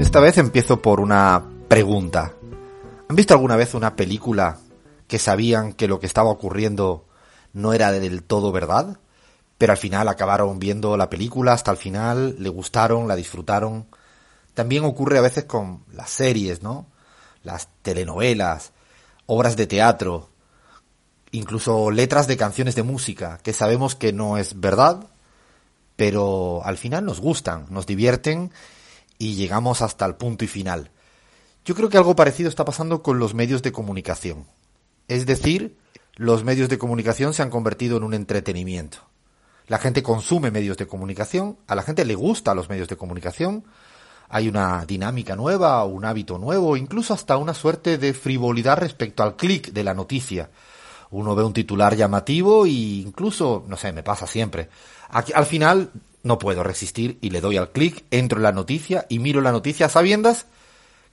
Esta vez empiezo por una pregunta. ¿Han visto alguna vez una película que sabían que lo que estaba ocurriendo no era del todo verdad? Pero al final acabaron viendo la película hasta el final, le gustaron, la disfrutaron. También ocurre a veces con las series, ¿no? Las telenovelas, obras de teatro, incluso letras de canciones de música, que sabemos que no es verdad, pero al final nos gustan, nos divierten y llegamos hasta el punto y final. Yo creo que algo parecido está pasando con los medios de comunicación. Es decir, los medios de comunicación se han convertido en un entretenimiento. La gente consume medios de comunicación, a la gente le gusta los medios de comunicación, hay una dinámica nueva, un hábito nuevo, incluso hasta una suerte de frivolidad respecto al clic de la noticia. Uno ve un titular llamativo e incluso, no sé, me pasa siempre. Aquí, al final no puedo resistir y le doy al clic, entro en la noticia y miro la noticia sabiendas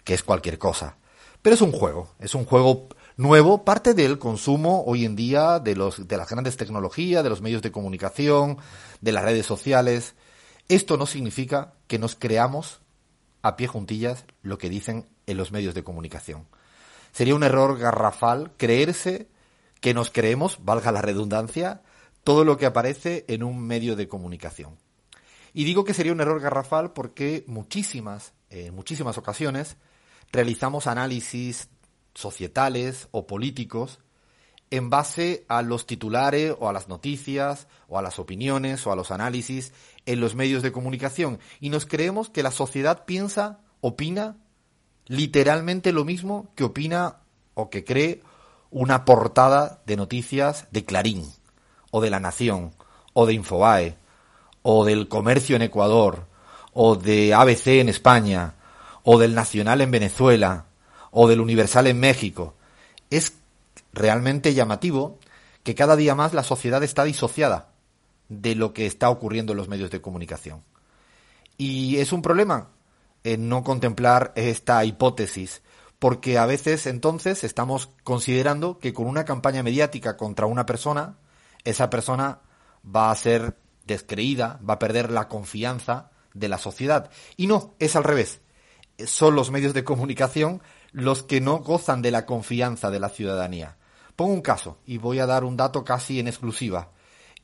que es cualquier cosa. Pero es un juego, es un juego nuevo, parte del consumo hoy en día de, los, de las grandes tecnologías, de los medios de comunicación, de las redes sociales. Esto no significa que nos creamos a pie juntillas lo que dicen en los medios de comunicación. Sería un error garrafal creerse que nos creemos, valga la redundancia, todo lo que aparece en un medio de comunicación. Y digo que sería un error garrafal porque muchísimas, en muchísimas ocasiones, realizamos análisis societales o políticos en base a los titulares o a las noticias o a las opiniones o a los análisis en los medios de comunicación. Y nos creemos que la sociedad piensa, opina literalmente lo mismo que opina o que cree una portada de noticias de Clarín o de La Nación o de Infobae o del Comercio en Ecuador o de ABC en España o del Nacional en Venezuela o del Universal en México. Es realmente llamativo que cada día más la sociedad está disociada de lo que está ocurriendo en los medios de comunicación. Y es un problema en no contemplar esta hipótesis, porque a veces entonces estamos considerando que con una campaña mediática contra una persona, esa persona va a ser descreída, va a perder la confianza de la sociedad. Y no, es al revés. Son los medios de comunicación los que no gozan de la confianza de la ciudadanía. Pongo un caso y voy a dar un dato casi en exclusiva.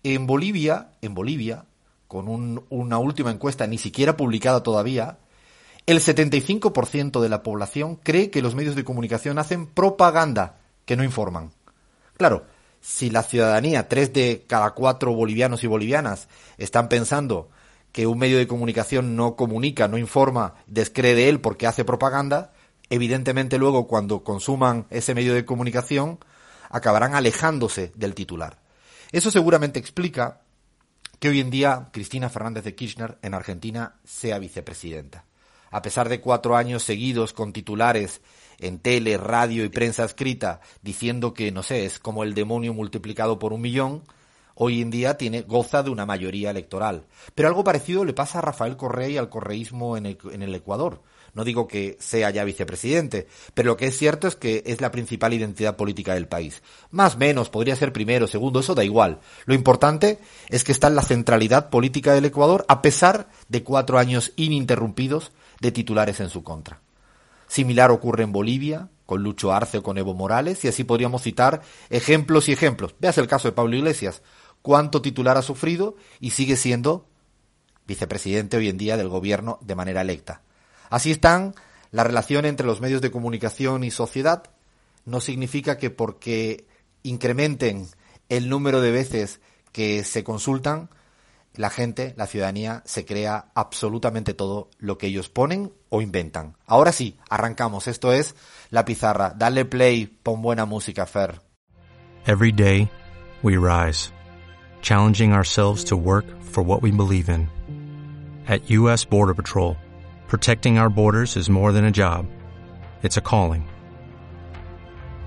En Bolivia, en Bolivia, con una última encuesta ni siquiera publicada todavía, el 75% de la población cree que los medios de comunicación hacen propaganda, que no informan. Claro, si la ciudadanía, tres de cada cuatro bolivianos y bolivianas, están pensando que un medio de comunicación no comunica, no informa, descree de él porque hace propaganda, evidentemente luego cuando consuman ese medio de comunicación acabarán alejándose del titular. Eso seguramente explica que hoy en día Cristina Fernández de Kirchner en Argentina sea vicepresidenta. A pesar de cuatro años seguidos con titulares en tele, radio y prensa escrita diciendo que, no sé, es como el demonio multiplicado por un millón, hoy en día tiene, goza de una mayoría electoral. Pero algo parecido le pasa a Rafael Correa y al correísmo en el, en el Ecuador. No digo que sea ya vicepresidente, pero lo que es cierto es que es la principal identidad política del país. Más menos, podría ser primero, segundo, eso da igual. Lo importante es que está en la centralidad política del Ecuador a pesar de cuatro años ininterrumpidos de titulares en su contra. Similar ocurre en Bolivia, con Lucho Arce o con Evo Morales, y así podríamos citar ejemplos y ejemplos. Veas el caso de Pablo Iglesias. Cuánto titular ha sufrido y sigue siendo vicepresidente hoy en día del gobierno de manera electa. Así están la relación entre los medios de comunicación y sociedad. No significa que porque incrementen el número de veces que se consultan, la gente, la ciudadanía, se crea absolutamente todo lo que ellos ponen o inventan. Ahora sí, arrancamos. Esto es La Pizarra. Dale play, pon buena música, Fer. Every day, we rise, challenging ourselves to work for what we believe in. At U.S. Border Patrol, protecting our borders is more than a job, it's a calling.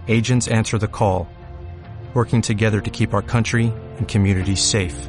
Agents answer the call, working together to keep our country and communities safe.